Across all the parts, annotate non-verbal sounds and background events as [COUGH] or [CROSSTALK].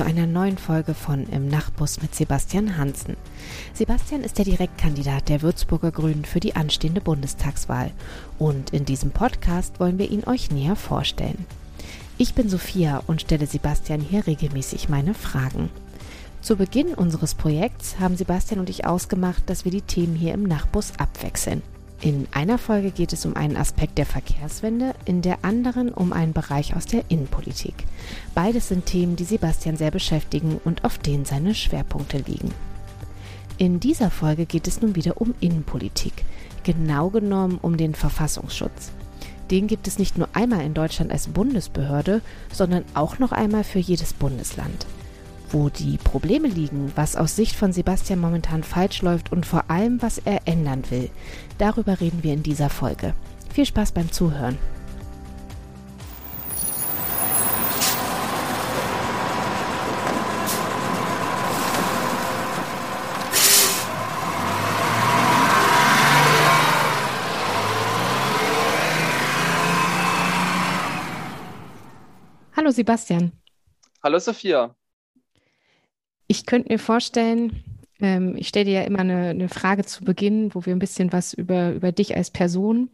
zu einer neuen Folge von Im Nachtbus mit Sebastian Hansen. Sebastian ist der Direktkandidat der Würzburger Grünen für die anstehende Bundestagswahl und in diesem Podcast wollen wir ihn euch näher vorstellen. Ich bin Sophia und stelle Sebastian hier regelmäßig meine Fragen. Zu Beginn unseres Projekts haben Sebastian und ich ausgemacht, dass wir die Themen hier im Nachtbus abwechseln. In einer Folge geht es um einen Aspekt der Verkehrswende, in der anderen um einen Bereich aus der Innenpolitik. Beides sind Themen, die Sebastian sehr beschäftigen und auf denen seine Schwerpunkte liegen. In dieser Folge geht es nun wieder um Innenpolitik, genau genommen um den Verfassungsschutz. Den gibt es nicht nur einmal in Deutschland als Bundesbehörde, sondern auch noch einmal für jedes Bundesland wo die Probleme liegen, was aus Sicht von Sebastian momentan falsch läuft und vor allem, was er ändern will. Darüber reden wir in dieser Folge. Viel Spaß beim Zuhören. Hallo Sebastian. Hallo Sophia. Ich könnte mir vorstellen, ähm, ich stelle dir ja immer eine, eine, Frage zu Beginn, wo wir ein bisschen was über, über dich als Person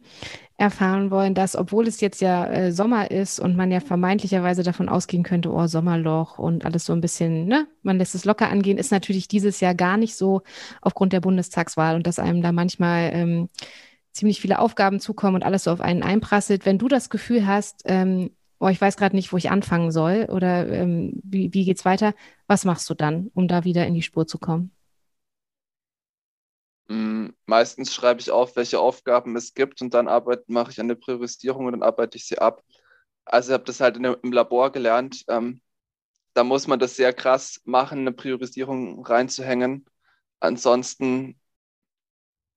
erfahren wollen, dass, obwohl es jetzt ja äh, Sommer ist und man ja vermeintlicherweise davon ausgehen könnte, oh, Sommerloch und alles so ein bisschen, ne, man lässt es locker angehen, ist natürlich dieses Jahr gar nicht so aufgrund der Bundestagswahl und dass einem da manchmal ähm, ziemlich viele Aufgaben zukommen und alles so auf einen einprasselt. Wenn du das Gefühl hast, ähm, oh, ich weiß gerade nicht, wo ich anfangen soll oder ähm, wie, wie geht's weiter, was machst du dann, um da wieder in die Spur zu kommen? Mm, meistens schreibe ich auf, welche Aufgaben es gibt und dann mache ich eine Priorisierung und dann arbeite ich sie ab. Also ich habe das halt in, im Labor gelernt. Ähm, da muss man das sehr krass machen, eine Priorisierung reinzuhängen. Ansonsten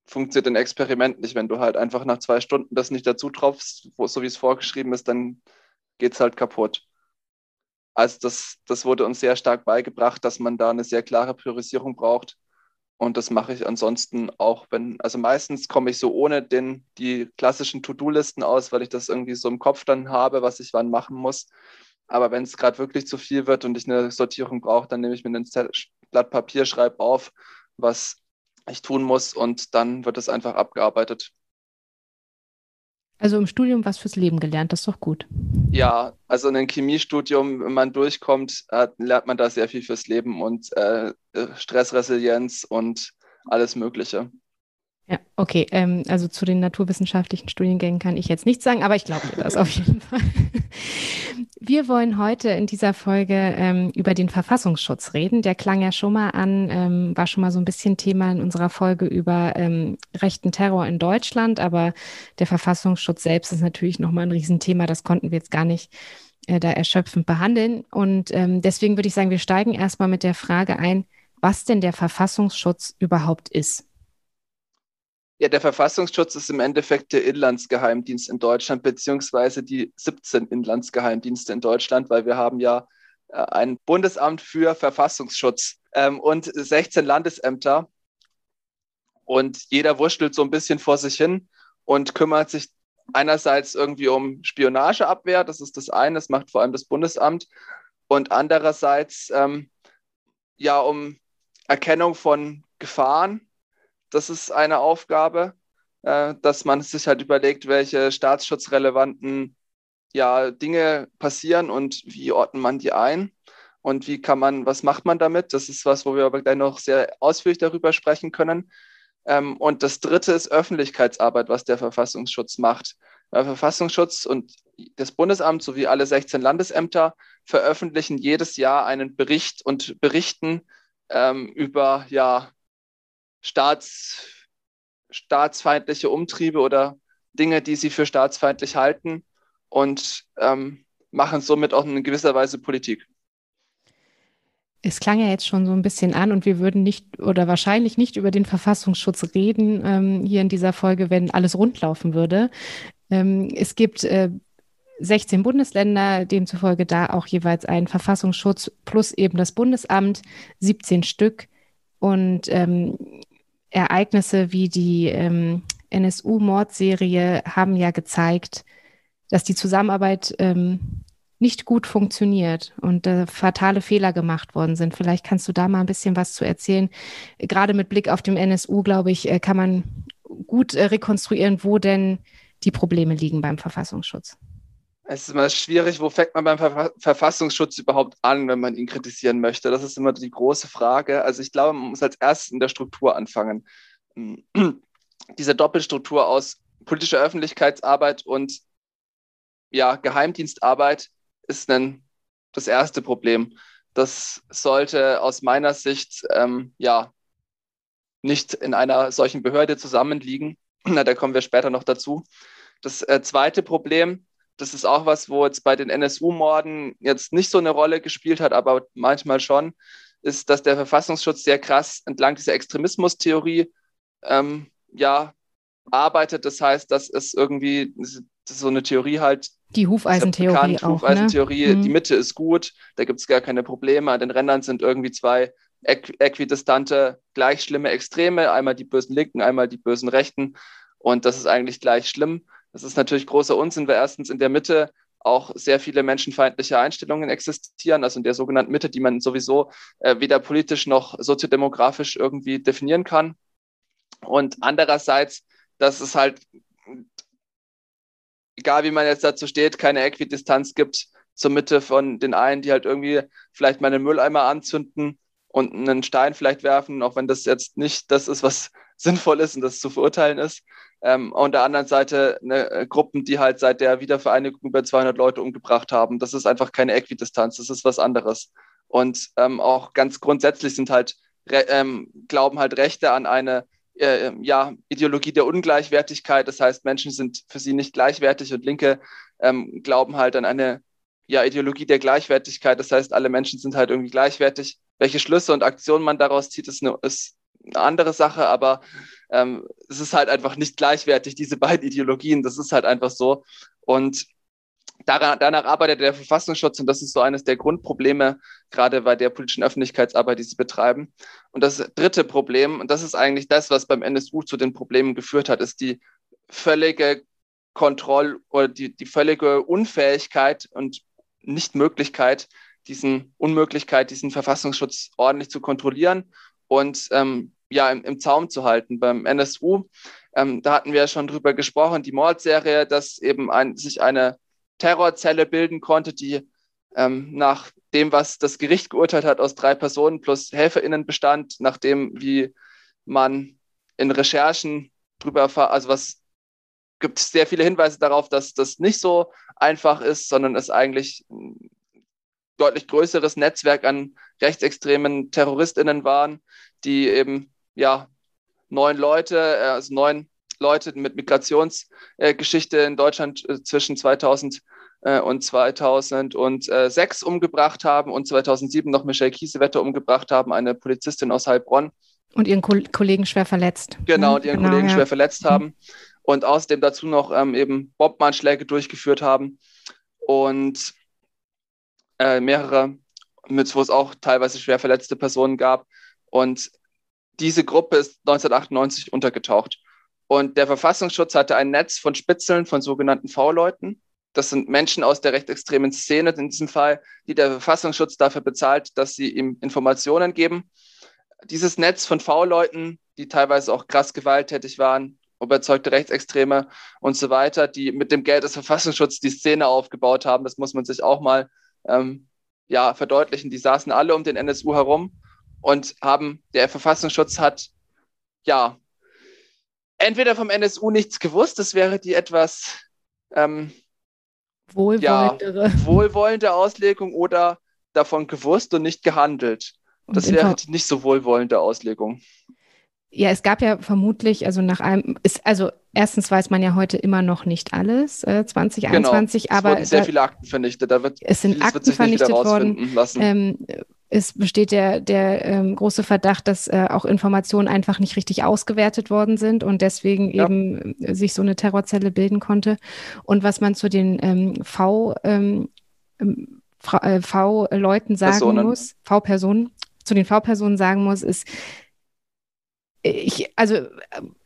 funktioniert ein Experiment nicht. Wenn du halt einfach nach zwei Stunden das nicht dazu tropfst, so wie es vorgeschrieben ist, dann geht es halt kaputt. Also das, das wurde uns sehr stark beigebracht, dass man da eine sehr klare Priorisierung braucht. Und das mache ich ansonsten auch, wenn, also meistens komme ich so ohne den, die klassischen To-Do-Listen aus, weil ich das irgendwie so im Kopf dann habe, was ich wann machen muss. Aber wenn es gerade wirklich zu viel wird und ich eine Sortierung brauche, dann nehme ich mir ein Blatt Papier, schreibe auf, was ich tun muss und dann wird es einfach abgearbeitet. Also im Studium was fürs Leben gelernt, das ist doch gut. Ja, also in einem Chemiestudium, wenn man durchkommt, lernt man da sehr viel fürs Leben und äh, Stressresilienz und alles Mögliche. Ja, okay. Ähm, also zu den naturwissenschaftlichen Studiengängen kann ich jetzt nichts sagen, aber ich glaube dir das auf jeden [LAUGHS] Fall. Wir wollen heute in dieser Folge ähm, über den Verfassungsschutz reden. Der klang ja schon mal an, ähm, war schon mal so ein bisschen Thema in unserer Folge über ähm, rechten Terror in Deutschland, aber der Verfassungsschutz selbst ist natürlich nochmal ein Riesenthema. Das konnten wir jetzt gar nicht äh, da erschöpfend behandeln. Und ähm, deswegen würde ich sagen, wir steigen erstmal mit der Frage ein, was denn der Verfassungsschutz überhaupt ist. Ja, der Verfassungsschutz ist im Endeffekt der Inlandsgeheimdienst in Deutschland, beziehungsweise die 17 Inlandsgeheimdienste in Deutschland, weil wir haben ja äh, ein Bundesamt für Verfassungsschutz ähm, und 16 Landesämter. Und jeder wurschtelt so ein bisschen vor sich hin und kümmert sich einerseits irgendwie um Spionageabwehr, das ist das eine, das macht vor allem das Bundesamt, und andererseits ähm, ja um Erkennung von Gefahren das ist eine Aufgabe, äh, dass man sich halt überlegt, welche staatsschutzrelevanten ja, Dinge passieren und wie ordnet man die ein und wie kann man, was macht man damit? Das ist was, wo wir aber gleich noch sehr ausführlich darüber sprechen können. Ähm, und das dritte ist Öffentlichkeitsarbeit, was der Verfassungsschutz macht. Der Verfassungsschutz und das Bundesamt sowie alle 16 Landesämter veröffentlichen jedes Jahr einen Bericht und berichten ähm, über ja, Staats, staatsfeindliche Umtriebe oder Dinge, die sie für staatsfeindlich halten und ähm, machen somit auch in gewisser Weise Politik. Es klang ja jetzt schon so ein bisschen an und wir würden nicht oder wahrscheinlich nicht über den Verfassungsschutz reden ähm, hier in dieser Folge, wenn alles rundlaufen würde. Ähm, es gibt äh, 16 Bundesländer, demzufolge da auch jeweils ein Verfassungsschutz plus eben das Bundesamt, 17 Stück. Und ähm, Ereignisse wie die ähm, NSU-Mordserie haben ja gezeigt, dass die Zusammenarbeit ähm, nicht gut funktioniert und äh, fatale Fehler gemacht worden sind. Vielleicht kannst du da mal ein bisschen was zu erzählen. Gerade mit Blick auf den NSU, glaube ich, äh, kann man gut äh, rekonstruieren, wo denn die Probleme liegen beim Verfassungsschutz. Es ist immer schwierig, wo fängt man beim Ver Verfassungsschutz überhaupt an, wenn man ihn kritisieren möchte. Das ist immer die große Frage. Also ich glaube, man muss als erstes in der Struktur anfangen. [CLEARS THROAT] Diese Doppelstruktur aus politischer Öffentlichkeitsarbeit und ja, Geheimdienstarbeit ist ein, das erste Problem. Das sollte aus meiner Sicht ähm, ja nicht in einer solchen Behörde zusammenliegen. [CLEARS THROAT] Na, da kommen wir später noch dazu. Das äh, zweite Problem, das ist auch was, wo jetzt bei den NSU-Morden jetzt nicht so eine Rolle gespielt hat, aber manchmal schon, ist, dass der Verfassungsschutz sehr krass entlang dieser Extremismustheorie ähm, ja, arbeitet. Das heißt, dass es irgendwie so eine Theorie halt. Die Hufeisentheorie. Bekannt, auch, Hufeisentheorie, ne? die mhm. Mitte ist gut, da gibt es gar keine Probleme. An den Rändern sind irgendwie zwei äquidistante, gleich schlimme Extreme, einmal die bösen Linken, einmal die bösen Rechten. Und das ist eigentlich gleich schlimm. Das ist natürlich großer Unsinn, weil erstens in der Mitte auch sehr viele menschenfeindliche Einstellungen existieren, also in der sogenannten Mitte, die man sowieso äh, weder politisch noch soziodemografisch irgendwie definieren kann. Und andererseits, dass es halt, egal wie man jetzt dazu steht, keine Äquidistanz gibt zur Mitte von den einen, die halt irgendwie vielleicht mal einen Mülleimer anzünden und einen Stein vielleicht werfen, auch wenn das jetzt nicht das ist, was [LAUGHS] sinnvoll ist und das zu verurteilen ist. Ähm, und der anderen Seite eine, äh, Gruppen, die halt seit der Wiedervereinigung über 200 Leute umgebracht haben. Das ist einfach keine Äquidistanz, das ist was anderes. Und ähm, auch ganz grundsätzlich sind halt, ähm, glauben halt Rechte an eine äh, ja, Ideologie der Ungleichwertigkeit. Das heißt, Menschen sind für sie nicht gleichwertig und Linke ähm, glauben halt an eine ja, Ideologie der Gleichwertigkeit. Das heißt, alle Menschen sind halt irgendwie gleichwertig. Welche Schlüsse und Aktionen man daraus zieht, ist eine, ist eine andere Sache, aber ähm, es ist halt einfach nicht gleichwertig, diese beiden Ideologien. Das ist halt einfach so. Und daran, danach arbeitet der Verfassungsschutz und das ist so eines der Grundprobleme, gerade bei der politischen Öffentlichkeitsarbeit, die sie betreiben. Und das dritte Problem, und das ist eigentlich das, was beim NSU zu den Problemen geführt hat, ist die völlige Kontroll- oder die, die völlige Unfähigkeit und Nichtmöglichkeit, diesen Unmöglichkeit, diesen Verfassungsschutz ordentlich zu kontrollieren und ähm, ja, im, im, Zaum zu halten. Beim NSU, ähm, da hatten wir ja schon drüber gesprochen, die Mordserie, dass eben ein, sich eine Terrorzelle bilden konnte, die ähm, nach dem, was das Gericht geurteilt hat, aus drei Personen plus HelferInnen bestand, nachdem wie man in Recherchen drüber erfahrt, also was gibt es sehr viele Hinweise darauf, dass das nicht so einfach ist, sondern es eigentlich ein deutlich größeres Netzwerk an rechtsextremen TerroristInnen waren, die eben ja neun Leute, äh, also neun Leute mit Migrationsgeschichte in Deutschland äh, zwischen 2000 äh, und 2006 umgebracht haben und 2007 noch Michelle Kiesewetter umgebracht haben, eine Polizistin aus Heilbronn. Und ihren Ko Kollegen schwer verletzt. Genau, und ihren genau, Kollegen ja. schwer verletzt haben. Mhm. Und außerdem dazu noch ähm, eben Bombmanschläge durchgeführt haben. Und äh, mehrere, mit, wo es auch teilweise schwer verletzte Personen gab. Und diese Gruppe ist 1998 untergetaucht. Und der Verfassungsschutz hatte ein Netz von Spitzeln, von sogenannten V-Leuten. Das sind Menschen aus der rechtsextremen Szene in diesem Fall, die der Verfassungsschutz dafür bezahlt, dass sie ihm Informationen geben. Dieses Netz von V-Leuten, die teilweise auch krass gewalttätig waren, überzeugte Rechtsextreme und so weiter, die mit dem Geld des Verfassungsschutzes die Szene aufgebaut haben, das muss man sich auch mal ähm, ja, verdeutlichen. Die saßen alle um den NSU herum und haben, der Verfassungsschutz hat, ja, entweder vom NSU nichts gewusst, das wäre die etwas ähm, wohlwollendere. Ja, wohlwollende Auslegung oder davon gewusst und nicht gehandelt. Das wäre die nicht so wohlwollende Auslegung. Ja, es gab ja vermutlich, also nach einem, ist, also erstens weiß man ja heute immer noch nicht alles, äh, 2021, genau. aber. Es wurden sehr da, viele Akten vernichtet, da wird es sind Akten vernichtet worden. Ähm, es besteht der, der ähm, große Verdacht, dass äh, auch Informationen einfach nicht richtig ausgewertet worden sind und deswegen ja. eben äh, sich so eine Terrorzelle bilden konnte. Und was man zu den ähm, V, ähm, ähm äh, V-Leuten sagen Personen. muss, V-Personen, zu den V-Personen sagen muss, ist, ich, also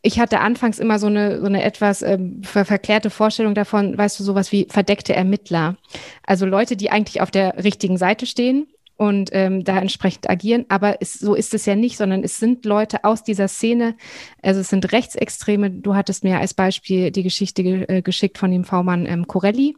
ich hatte anfangs immer so eine, so eine etwas ähm, ver verklärte Vorstellung davon, weißt du, sowas wie verdeckte Ermittler. Also Leute, die eigentlich auf der richtigen Seite stehen und ähm, da entsprechend agieren. Aber es, so ist es ja nicht, sondern es sind Leute aus dieser Szene, also es sind Rechtsextreme. Du hattest mir als Beispiel die Geschichte ge äh, geschickt von dem V-Mann ähm, Corelli,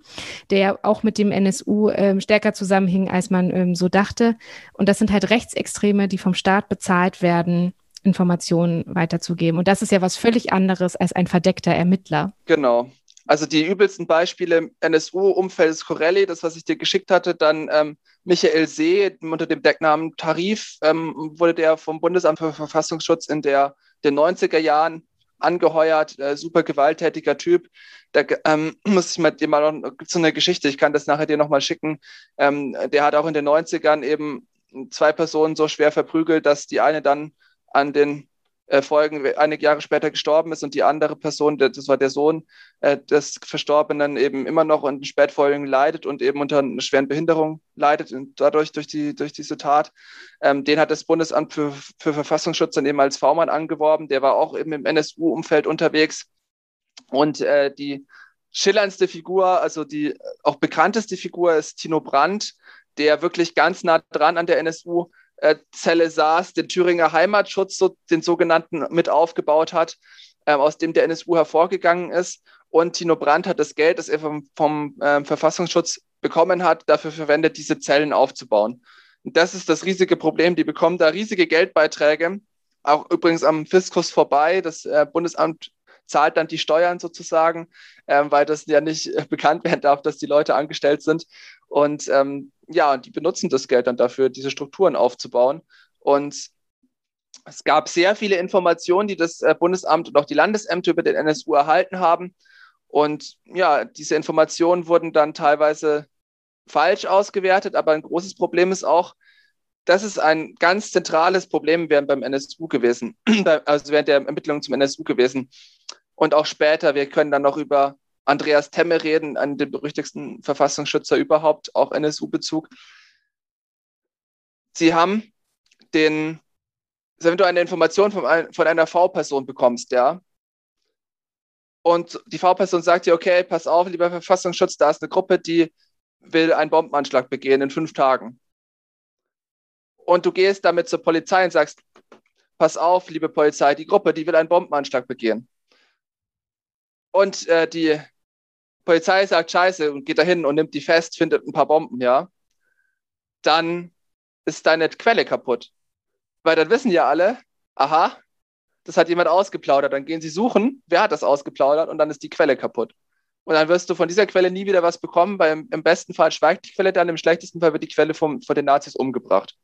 der auch mit dem NSU ähm, stärker zusammenhing, als man ähm, so dachte. Und das sind halt Rechtsextreme, die vom Staat bezahlt werden, Informationen weiterzugeben. Und das ist ja was völlig anderes als ein verdeckter Ermittler. Genau. Also die übelsten Beispiele NSU-Umfeld ist Corelli, das, was ich dir geschickt hatte, dann ähm, Michael See unter dem Decknamen Tarif ähm, wurde der vom Bundesamt für Verfassungsschutz in der, den 90er Jahren angeheuert, äh, super gewalttätiger Typ. Da ähm, [CLEARS THROAT] muss ich mal dir mal noch, gibt so eine Geschichte, ich kann das nachher dir nochmal schicken. Ähm, der hat auch in den 90ern eben zwei Personen so schwer verprügelt, dass die eine dann an den Folgen einige Jahre später gestorben ist und die andere Person, das war der Sohn äh, des Verstorbenen, eben immer noch in Spätfolgen leidet und eben unter einer schweren Behinderung leidet und dadurch durch, die, durch diese Tat. Ähm, den hat das Bundesamt für, für Verfassungsschutz dann eben als V-Mann angeworben. Der war auch eben im NSU-Umfeld unterwegs. Und äh, die schillerndste Figur, also die auch bekannteste Figur ist Tino Brandt, der wirklich ganz nah dran an der NSU äh, Zelle saß, den Thüringer Heimatschutz, so, den sogenannten, mit aufgebaut hat, äh, aus dem der NSU hervorgegangen ist. Und Tino Brandt hat das Geld, das er vom, vom äh, Verfassungsschutz bekommen hat, dafür verwendet, diese Zellen aufzubauen. Und das ist das riesige Problem. Die bekommen da riesige Geldbeiträge, auch übrigens am Fiskus vorbei. Das äh, Bundesamt zahlt dann die Steuern sozusagen, ähm, weil das ja nicht äh, bekannt werden darf, dass die Leute angestellt sind. Und ähm, ja, die benutzen das Geld dann dafür, diese Strukturen aufzubauen. Und es gab sehr viele Informationen, die das äh, Bundesamt und auch die Landesämter über den NSU erhalten haben. Und ja, diese Informationen wurden dann teilweise falsch ausgewertet, aber ein großes Problem ist auch, das ist ein ganz zentrales Problem während beim NSU gewesen, [CLEARS THROAT] also während der Ermittlungen zum NSU gewesen. Und auch später, wir können dann noch über Andreas Temme reden, einen der berüchtigsten Verfassungsschützer überhaupt, auch NSU-Bezug. Sie haben den, also wenn du eine Information von, von einer V-Person bekommst, ja, und die V-Person sagt dir, okay, pass auf, lieber Verfassungsschutz, da ist eine Gruppe, die will einen Bombenanschlag begehen in fünf Tagen. Und du gehst damit zur Polizei und sagst, pass auf, liebe Polizei, die Gruppe, die will einen Bombenanschlag begehen. Und äh, die Polizei sagt Scheiße und geht dahin und nimmt die fest, findet ein paar Bomben, ja, dann ist deine Quelle kaputt. Weil dann wissen ja alle, aha, das hat jemand ausgeplaudert. Dann gehen sie suchen, wer hat das ausgeplaudert und dann ist die Quelle kaputt. Und dann wirst du von dieser Quelle nie wieder was bekommen, weil im, im besten Fall schweigt die Quelle dann, im schlechtesten Fall wird die Quelle vom, von den Nazis umgebracht.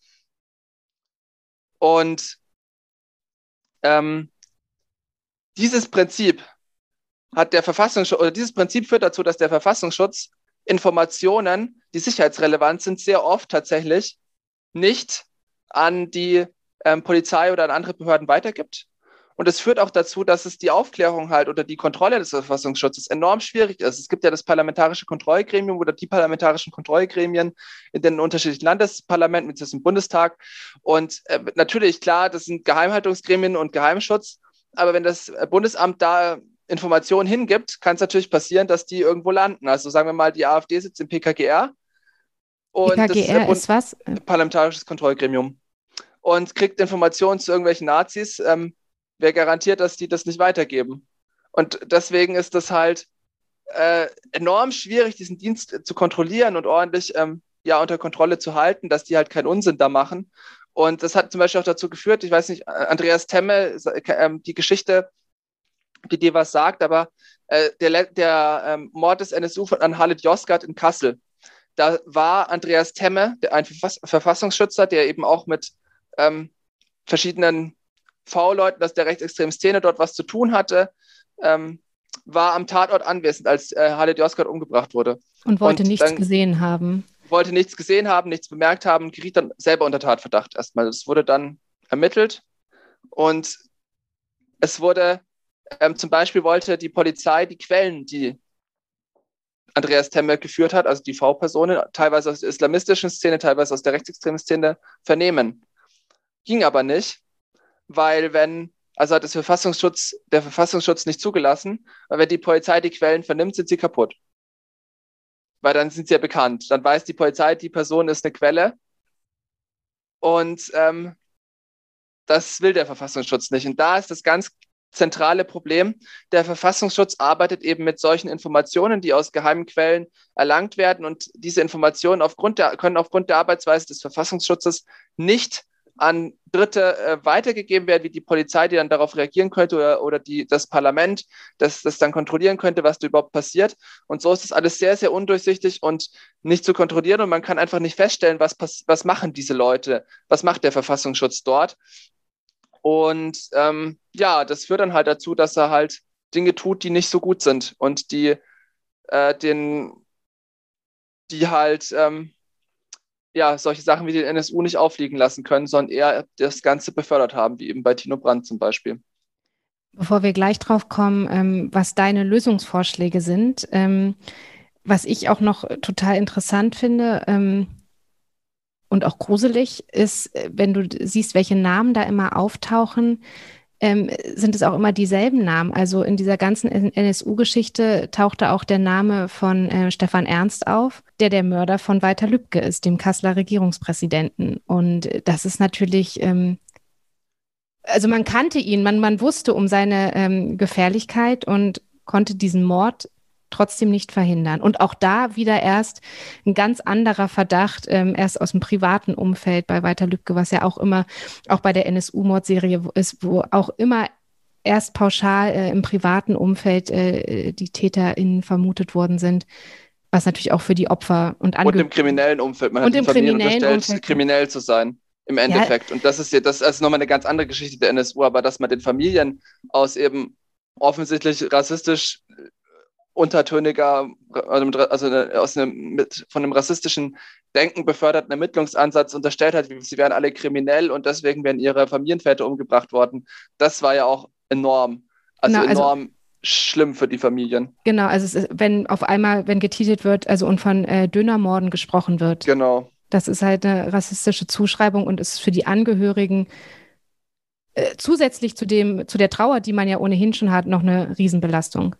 Und ähm, dieses Prinzip hat der Verfassungsschutz, oder dieses Prinzip führt dazu, dass der Verfassungsschutz Informationen, die sicherheitsrelevant sind, sehr oft tatsächlich nicht an die ähm, Polizei oder an andere Behörden weitergibt. Und es führt auch dazu, dass es die Aufklärung halt oder die Kontrolle des Verfassungsschutzes enorm schwierig ist. Es gibt ja das parlamentarische Kontrollgremium oder die parlamentarischen Kontrollgremien in den unterschiedlichen Landesparlamenten, mit im Bundestag. Und äh, natürlich, klar, das sind Geheimhaltungsgremien und Geheimschutz. Aber wenn das Bundesamt da Informationen hingibt, kann es natürlich passieren, dass die irgendwo landen. Also sagen wir mal, die AfD sitzt im PKGR. Und PKGR ist, ist, was? Parlamentarisches Kontrollgremium. Und kriegt Informationen zu irgendwelchen Nazis. Ähm, wer garantiert, dass die das nicht weitergeben? Und deswegen ist das halt äh, enorm schwierig, diesen Dienst zu kontrollieren und ordentlich ähm, ja, unter Kontrolle zu halten, dass die halt keinen Unsinn da machen. Und das hat zum Beispiel auch dazu geführt, ich weiß nicht, Andreas Temme, äh, die Geschichte die dir was sagt, aber äh, der, der ähm, Mord des NSU von an Halit Yozgat in Kassel, da war Andreas Temme, der, ein Verfass Verfassungsschützer, der eben auch mit ähm, verschiedenen V-Leuten aus der rechtsextremen Szene dort was zu tun hatte, ähm, war am Tatort anwesend, als äh, Halit Yozgat umgebracht wurde. Und wollte Und nichts gesehen haben. Wollte nichts gesehen haben, nichts bemerkt haben, geriet dann selber unter Tatverdacht erstmal. Das wurde dann ermittelt und es wurde ähm, zum Beispiel wollte die Polizei die Quellen, die Andreas Temme geführt hat, also die V-Personen, teilweise aus der islamistischen Szene, teilweise aus der rechtsextremen Szene, vernehmen. Ging aber nicht, weil wenn Also hat das Verfassungsschutz, der Verfassungsschutz nicht zugelassen, weil wenn die Polizei die Quellen vernimmt, sind sie kaputt. Weil dann sind sie ja bekannt. Dann weiß die Polizei, die Person ist eine Quelle. Und ähm, das will der Verfassungsschutz nicht. Und da ist das ganz zentrale Problem. Der Verfassungsschutz arbeitet eben mit solchen Informationen, die aus geheimen Quellen erlangt werden. Und diese Informationen aufgrund der, können aufgrund der Arbeitsweise des Verfassungsschutzes nicht an Dritte äh, weitergegeben werden, wie die Polizei, die dann darauf reagieren könnte oder, oder die, das Parlament, das das dann kontrollieren könnte, was da überhaupt passiert. Und so ist das alles sehr, sehr undurchsichtig und nicht zu kontrollieren. Und man kann einfach nicht feststellen, was, was machen diese Leute, was macht der Verfassungsschutz dort. Und ähm, ja, das führt dann halt dazu, dass er halt Dinge tut, die nicht so gut sind und die äh, den, die halt ähm, ja solche Sachen wie den NSU nicht aufliegen lassen können, sondern eher das Ganze befördert haben, wie eben bei Tino Brandt zum Beispiel. Bevor wir gleich drauf kommen, ähm, was deine Lösungsvorschläge sind, ähm, was ich auch noch total interessant finde, ähm, und auch gruselig ist, äh, wenn du siehst, welche Namen da immer auftauchen, ähm, sind es auch immer dieselben Namen. Also in dieser ganzen NSU-Geschichte tauchte auch der Name von äh, Stefan Ernst auf, der der Mörder von Walter Lübcke ist, dem Kasseler Regierungspräsidenten. Und das ist natürlich, ähm, also man kannte ihn, man, man wusste um seine ähm, Gefährlichkeit und konnte diesen Mord trotzdem nicht verhindern. Und auch da wieder erst ein ganz anderer Verdacht, ähm, erst aus dem privaten Umfeld bei Walter Lübcke, was ja auch immer, auch bei der NSU-Mordserie ist, wo auch immer erst pauschal äh, im privaten Umfeld äh, die TäterInnen vermutet worden sind was natürlich auch für die Opfer und Angehörigen. Und im kriminellen Umfeld. Man und hat im kriminellen Umfeld. kriminell zu sein, im Endeffekt. Ja. Und das ist ja, das ist nochmal eine ganz andere Geschichte der NSU, aber dass man den Familien aus eben offensichtlich rassistisch untertöniger, also, also aus einem, mit, von einem rassistischen Denken beförderten Ermittlungsansatz unterstellt hat, sie wären alle kriminell und deswegen wären ihre Familienväter umgebracht worden. Das war ja auch enorm. Also enorm also, schlimm für die Familien. Genau, also ist, wenn auf einmal, wenn getitelt wird, also und von äh, Dönermorden gesprochen wird. Genau. Das ist halt eine rassistische Zuschreibung und ist für die Angehörigen äh, zusätzlich zu dem, zu der Trauer, die man ja ohnehin schon hat, noch eine Riesenbelastung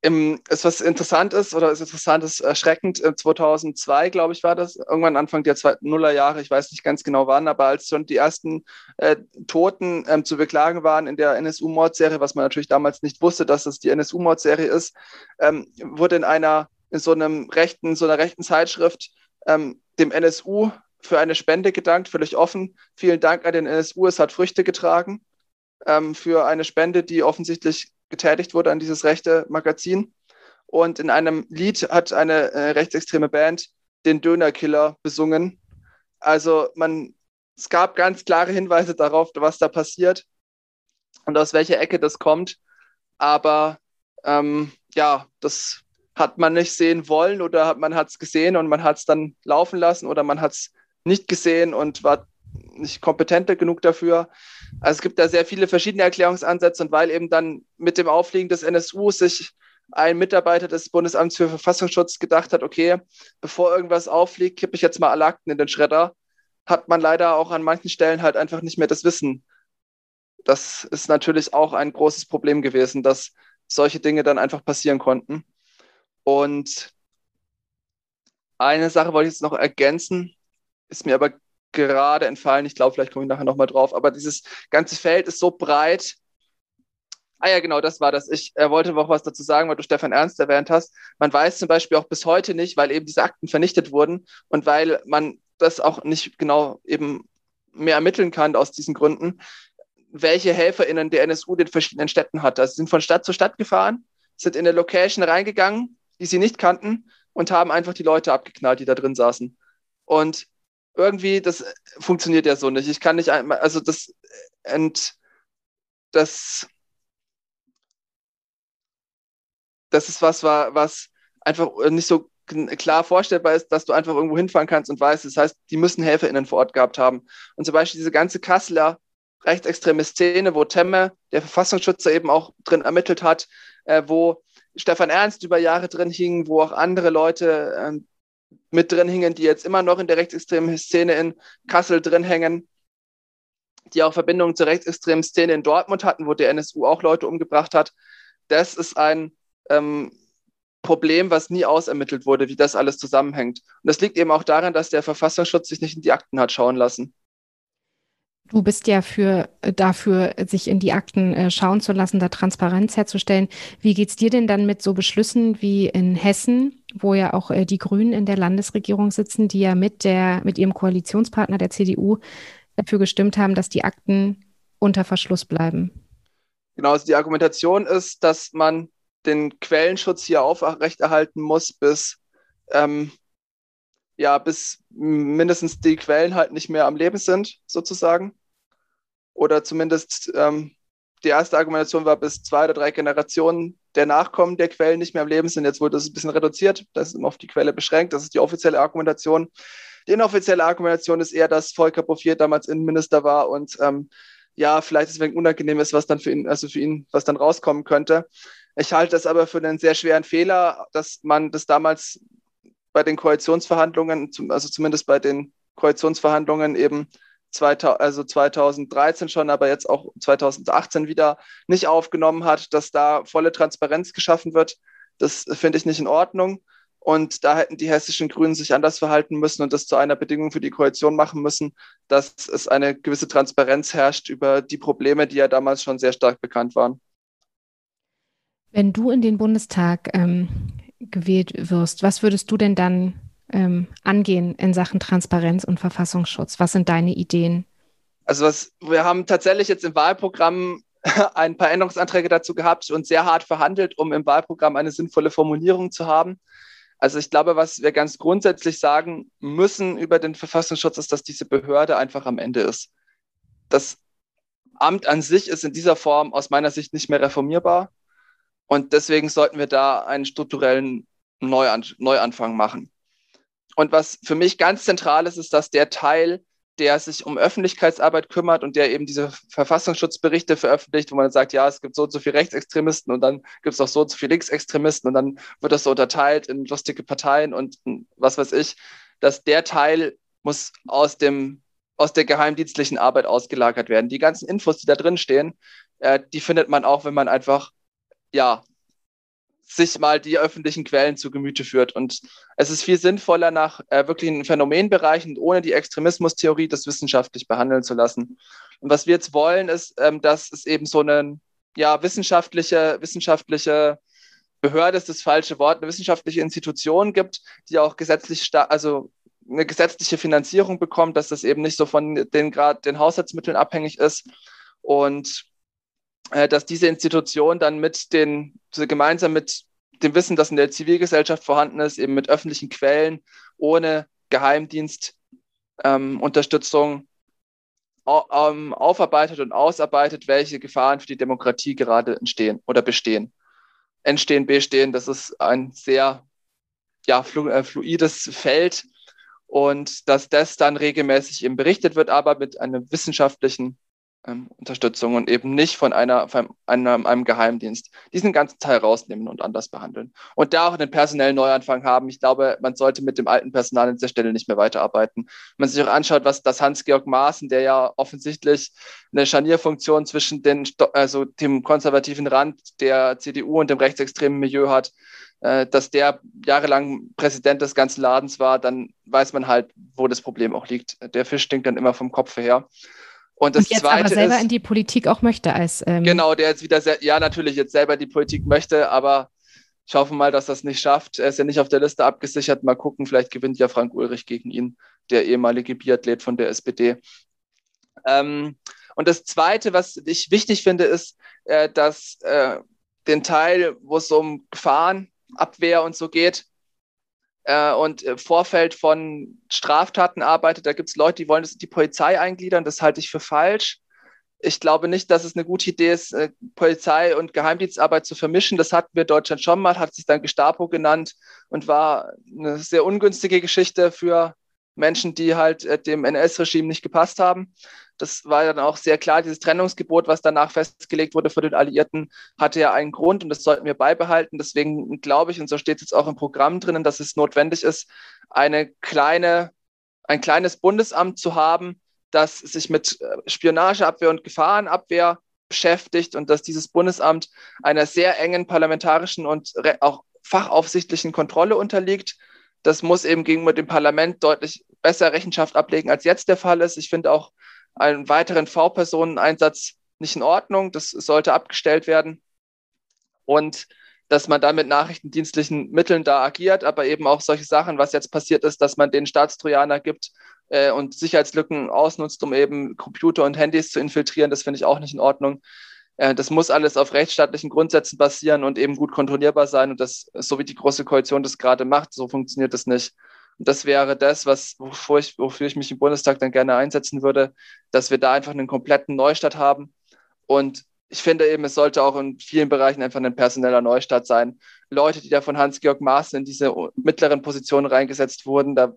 im, ist was interessant ist oder ist interessant ist, erschreckend, 2002, äh, glaube ich, war das, irgendwann Anfang der Nuller Jahre, ich weiß nicht ganz genau wann, aber als schon die ersten äh, Toten ähm, zu beklagen waren in der NSU-Mordserie, was man natürlich damals nicht wusste, dass es die NSU-Mordserie ist, ähm, wurde in einer, in so einem rechten, so einer rechten Zeitschrift ähm, dem NSU für eine Spende gedankt, völlig offen. Vielen Dank an den NSU, es hat Früchte getragen ähm, für eine Spende, die offensichtlich getätigt wurde an dieses rechte Magazin. Und in einem Lied hat eine äh, rechtsextreme Band den Dönerkiller besungen. Also man, es gab ganz klare Hinweise darauf, was da passiert und aus welcher Ecke das kommt. Aber ähm, ja, das hat man nicht sehen wollen oder hat, man hat es gesehen und man hat es dann laufen lassen oder man hat es nicht gesehen und war nicht kompetenter genug dafür. Also es gibt da sehr viele verschiedene Erklärungsansätze und weil eben dann mit dem Aufliegen des NSU sich ein Mitarbeiter des Bundesamts für Verfassungsschutz gedacht hat, okay, bevor irgendwas auffliegt, kippe ich jetzt mal alle Akten in den Schredder, hat man leider auch an manchen Stellen halt einfach nicht mehr das Wissen. Das ist natürlich auch ein großes Problem gewesen, dass solche Dinge dann einfach passieren konnten. Und eine Sache wollte ich jetzt noch ergänzen, ist mir aber gerade entfallen. Ich glaube, vielleicht komme ich nachher nochmal drauf. Aber dieses ganze Feld ist so breit. Ah ja, genau, das war das. Ich äh, wollte noch was dazu sagen, weil du Stefan Ernst erwähnt hast. Man weiß zum Beispiel auch bis heute nicht, weil eben diese Akten vernichtet wurden und weil man das auch nicht genau eben mehr ermitteln kann aus diesen Gründen, welche HelferInnen der NSU in den verschiedenen Städten hatte. Also sie sind von Stadt zu Stadt gefahren, sind in eine Location reingegangen, die sie nicht kannten und haben einfach die Leute abgeknallt, die da drin saßen. Und irgendwie, das funktioniert ja so nicht. Ich kann nicht einmal, also das, und das, das ist was, was einfach nicht so klar vorstellbar ist, dass du einfach irgendwo hinfahren kannst und weißt, das heißt, die müssen HelferInnen vor Ort gehabt haben. Und zum Beispiel diese ganze Kasseler rechtsextreme Szene, wo Temme, der Verfassungsschützer, eben auch drin ermittelt hat, äh, wo Stefan Ernst über Jahre drin hing, wo auch andere Leute äh, mit drin hingen, die jetzt immer noch in der rechtsextremen Szene in Kassel drin hängen. die auch Verbindungen zur rechtsextremen Szene in Dortmund hatten, wo der NSU auch Leute umgebracht hat. Das ist ein ähm, Problem, was nie ausermittelt wurde, wie das alles zusammenhängt. Und das liegt eben auch daran, dass der Verfassungsschutz sich nicht in die Akten hat schauen lassen. Du bist ja für, äh, dafür, sich in die Akten äh, schauen zu lassen, da Transparenz herzustellen. Wie geht es dir denn dann mit so Beschlüssen wie in Hessen, wo ja auch äh, die Grünen in der Landesregierung sitzen, die ja mit der, mit ihrem Koalitionspartner der CDU dafür gestimmt haben, dass die Akten unter Verschluss bleiben? Genau, also die Argumentation ist, dass man den Quellenschutz hier aufrechterhalten muss, bis ähm, ja, bis mindestens die Quellen halt nicht mehr am Leben sind, sozusagen. Oder zumindest ähm, die erste Argumentation war, bis zwei oder drei Generationen der Nachkommen der Quellen nicht mehr am Leben sind. Jetzt wurde das ein bisschen reduziert, das ist immer auf die Quelle beschränkt. Das ist die offizielle Argumentation. Die inoffizielle Argumentation ist eher, dass Volker Bouffier damals Innenminister war und ähm, ja, vielleicht deswegen unangenehm ist, was dann für ihn, also für ihn, was dann rauskommen könnte. Ich halte das aber für einen sehr schweren Fehler, dass man das damals bei den Koalitionsverhandlungen, also zumindest bei den Koalitionsverhandlungen eben 2000, also 2013 schon, aber jetzt auch 2018 wieder nicht aufgenommen hat, dass da volle Transparenz geschaffen wird. Das finde ich nicht in Ordnung. Und da hätten die hessischen Grünen sich anders verhalten müssen und das zu einer Bedingung für die Koalition machen müssen, dass es eine gewisse Transparenz herrscht über die Probleme, die ja damals schon sehr stark bekannt waren. Wenn du in den Bundestag ähm, gewählt wirst, was würdest du denn dann ähm, angehen in Sachen Transparenz und Verfassungsschutz? Was sind deine Ideen? Also was, wir haben tatsächlich jetzt im Wahlprogramm [LAUGHS] ein paar Änderungsanträge dazu gehabt und sehr hart verhandelt, um im Wahlprogramm eine sinnvolle Formulierung zu haben. Also ich glaube, was wir ganz grundsätzlich sagen müssen über den Verfassungsschutz, ist, dass diese Behörde einfach am Ende ist. Das Amt an sich ist in dieser Form aus meiner Sicht nicht mehr reformierbar. Und deswegen sollten wir da einen strukturellen Neuan Neuanfang machen. Und was für mich ganz zentral ist, ist, dass der Teil, der sich um Öffentlichkeitsarbeit kümmert und der eben diese Verfassungsschutzberichte veröffentlicht, wo man sagt, ja, es gibt so und so viele Rechtsextremisten und dann gibt es auch so und so viele Linksextremisten und dann wird das so unterteilt in lustige Parteien und was weiß ich, dass der Teil muss aus dem aus der geheimdienstlichen Arbeit ausgelagert werden. Die ganzen Infos, die da drin stehen, äh, die findet man auch, wenn man einfach ja, sich mal die öffentlichen Quellen zu Gemüte führt. Und es ist viel sinnvoller, nach äh, wirklichen Phänomenbereichen ohne die Extremismustheorie das wissenschaftlich behandeln zu lassen. Und was wir jetzt wollen, ist, ähm, dass es eben so eine ja, wissenschaftliche, wissenschaftliche Behörde ist das falsche Wort, eine wissenschaftliche Institution gibt, die auch gesetzlich, also eine gesetzliche Finanzierung bekommt, dass das eben nicht so von den gerade den Haushaltsmitteln abhängig ist. Und dass diese Institution dann mit den, gemeinsam mit dem Wissen, das in der Zivilgesellschaft vorhanden ist, eben mit öffentlichen Quellen, ohne Geheimdienstunterstützung ähm, ähm, aufarbeitet und ausarbeitet, welche Gefahren für die Demokratie gerade entstehen oder bestehen. Entstehen, bestehen, das ist ein sehr ja, flu äh, fluides Feld und dass das dann regelmäßig eben berichtet wird, aber mit einem wissenschaftlichen ähm, Unterstützung und eben nicht von einer, von einem, einem Geheimdienst. Diesen ganzen Teil rausnehmen und anders behandeln. Und da auch einen personellen Neuanfang haben. Ich glaube, man sollte mit dem alten Personal an dieser Stelle nicht mehr weiterarbeiten. Wenn man sich auch anschaut, was das Hans-Georg Maaßen, der ja offensichtlich eine Scharnierfunktion zwischen den, also dem konservativen Rand der CDU und dem rechtsextremen Milieu hat, äh, dass der jahrelang Präsident des ganzen Ladens war, dann weiß man halt, wo das Problem auch liegt. Der Fisch stinkt dann immer vom Kopf her. Und das und jetzt Zweite aber selber ist, in die Politik auch möchte als. Ähm genau, der jetzt wieder sehr, ja, natürlich jetzt selber die Politik möchte, aber ich hoffe mal, dass das nicht schafft. Er ist ja nicht auf der Liste abgesichert. Mal gucken, vielleicht gewinnt ja Frank Ulrich gegen ihn, der ehemalige Biathlet von der SPD. Ähm, und das Zweite, was ich wichtig finde, ist, äh, dass äh, den Teil, wo es um Gefahrenabwehr und so geht, äh, und im Vorfeld von Straftaten arbeitet. Da gibt es Leute, die wollen das in die Polizei eingliedern. Das halte ich für falsch. Ich glaube nicht, dass es eine gute Idee ist, äh, Polizei und Geheimdienstarbeit zu vermischen. Das hatten wir Deutschland schon mal, hat sich dann Gestapo genannt und war eine sehr ungünstige Geschichte für Menschen, die halt äh, dem NS-Regime nicht gepasst haben. Das war dann auch sehr klar, dieses Trennungsgebot, was danach festgelegt wurde für den Alliierten, hatte ja einen Grund und das sollten wir beibehalten. Deswegen glaube ich, und so steht es jetzt auch im Programm drinnen, dass es notwendig ist, eine kleine, ein kleines Bundesamt zu haben, das sich mit äh, Spionageabwehr und Gefahrenabwehr beschäftigt und dass dieses Bundesamt einer sehr engen parlamentarischen und auch fachaufsichtlichen Kontrolle unterliegt. Das muss eben gegenüber dem Parlament deutlich besser Rechenschaft ablegen, als jetzt der Fall ist. Ich finde auch einen weiteren V-Personen-Einsatz nicht in Ordnung. Das sollte abgestellt werden. Und dass man da mit nachrichtendienstlichen Mitteln da agiert, aber eben auch solche Sachen, was jetzt passiert ist, dass man den Staatstrojaner gibt äh, und Sicherheitslücken ausnutzt, um eben Computer und Handys zu infiltrieren, das finde ich auch nicht in Ordnung. Äh, das muss alles auf rechtsstaatlichen Grundsätzen basieren und eben gut kontrollierbar sein. Und das, so wie die Große Koalition das gerade macht, so funktioniert das nicht. Und das wäre das, was, wofür ich, wofür ich mich im Bundestag dann gerne einsetzen würde, dass wir da einfach einen kompletten Neustart haben und ich finde eben, es sollte auch in vielen Bereichen einfach ein personeller Neustart sein. Leute, die da von Hans-Georg Maaßen in diese mittleren Positionen reingesetzt wurden, da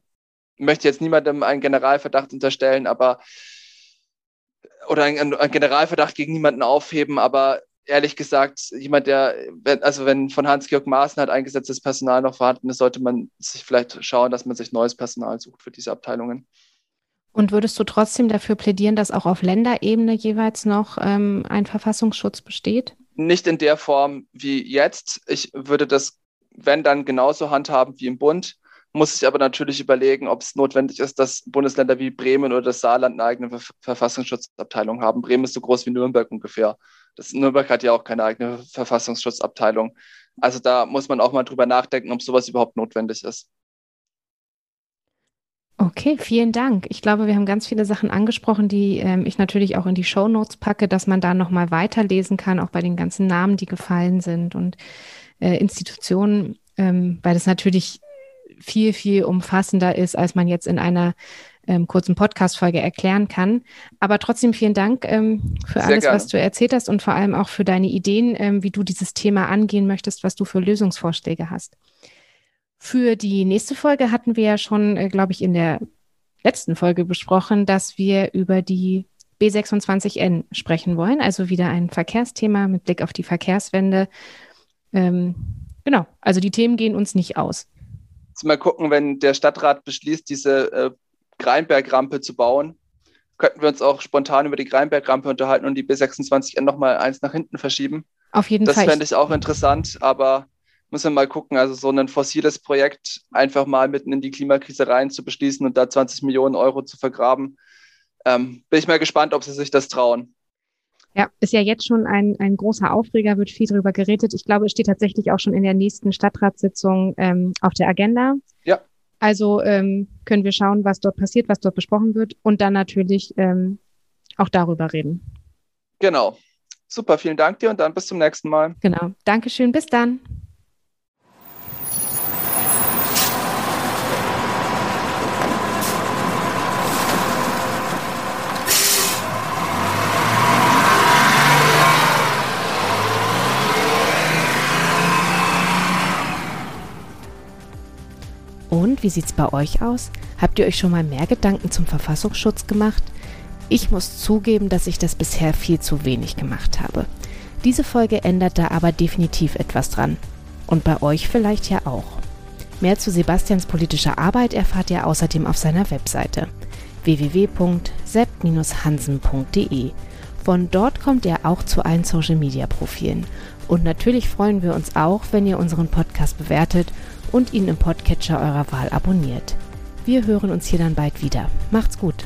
möchte jetzt niemandem einen Generalverdacht unterstellen, aber oder einen, einen Generalverdacht gegen niemanden aufheben, aber ehrlich gesagt, jemand, der, also wenn von Hans-Georg Maaßen halt eingesetztes Personal noch vorhanden ist, sollte man sich vielleicht schauen, dass man sich neues Personal sucht für diese Abteilungen. Und würdest du trotzdem dafür plädieren, dass auch auf Länderebene jeweils noch ähm, ein Verfassungsschutz besteht? Nicht in der Form wie jetzt. Ich würde das, wenn dann, genauso handhaben wie im Bund. Muss ich aber natürlich überlegen, ob es notwendig ist, dass Bundesländer wie Bremen oder das Saarland eine eigene Ver Verfassungsschutzabteilung haben. Bremen ist so groß wie Nürnberg ungefähr. Das, Nürnberg hat ja auch keine eigene Verfassungsschutzabteilung. Also da muss man auch mal drüber nachdenken, ob sowas überhaupt notwendig ist. Okay, vielen Dank. Ich glaube, wir haben ganz viele Sachen angesprochen, die ähm, ich natürlich auch in die Show Notes packe, dass man da nochmal weiterlesen kann, auch bei den ganzen Namen, die gefallen sind und äh, Institutionen, ähm, weil das natürlich viel, viel umfassender ist, als man jetzt in einer ähm, kurzen Podcast-Folge erklären kann. Aber trotzdem vielen Dank ähm, für alles, was du erzählt hast und vor allem auch für deine Ideen, ähm, wie du dieses Thema angehen möchtest, was du für Lösungsvorschläge hast. Für die nächste Folge hatten wir ja schon, äh, glaube ich, in der letzten Folge besprochen, dass wir über die B26N sprechen wollen. Also wieder ein Verkehrsthema mit Blick auf die Verkehrswende. Ähm, genau, also die Themen gehen uns nicht aus. Mal gucken, wenn der Stadtrat beschließt, diese äh, Greinbergrampe zu bauen, könnten wir uns auch spontan über die Greinbergrampe unterhalten und die B26N nochmal eins nach hinten verschieben. Auf jeden das Fall. Das fände ich auch interessant, aber muss man mal gucken, also so ein fossiles Projekt einfach mal mitten in die Klimakrise rein zu beschließen und da 20 Millionen Euro zu vergraben. Ähm, bin ich mal gespannt, ob sie sich das trauen. Ja, ist ja jetzt schon ein, ein großer Aufreger, wird viel darüber geredet. Ich glaube, es steht tatsächlich auch schon in der nächsten Stadtratssitzung ähm, auf der Agenda. Also ähm, können wir schauen, was dort passiert, was dort besprochen wird und dann natürlich ähm, auch darüber reden. Genau. Super, vielen Dank dir und dann bis zum nächsten Mal. Genau. Dankeschön, bis dann. Und wie sieht's bei euch aus? Habt ihr euch schon mal mehr Gedanken zum Verfassungsschutz gemacht? Ich muss zugeben, dass ich das bisher viel zu wenig gemacht habe. Diese Folge ändert da aber definitiv etwas dran. Und bei euch vielleicht ja auch. Mehr zu Sebastians politischer Arbeit erfahrt ihr außerdem auf seiner Webseite www.sepp-hansen.de. Von dort kommt ihr auch zu allen Social-Media-Profilen. Und natürlich freuen wir uns auch, wenn ihr unseren Podcast bewertet und ihn im Podcatcher eurer Wahl abonniert. Wir hören uns hier dann bald wieder. Macht's gut!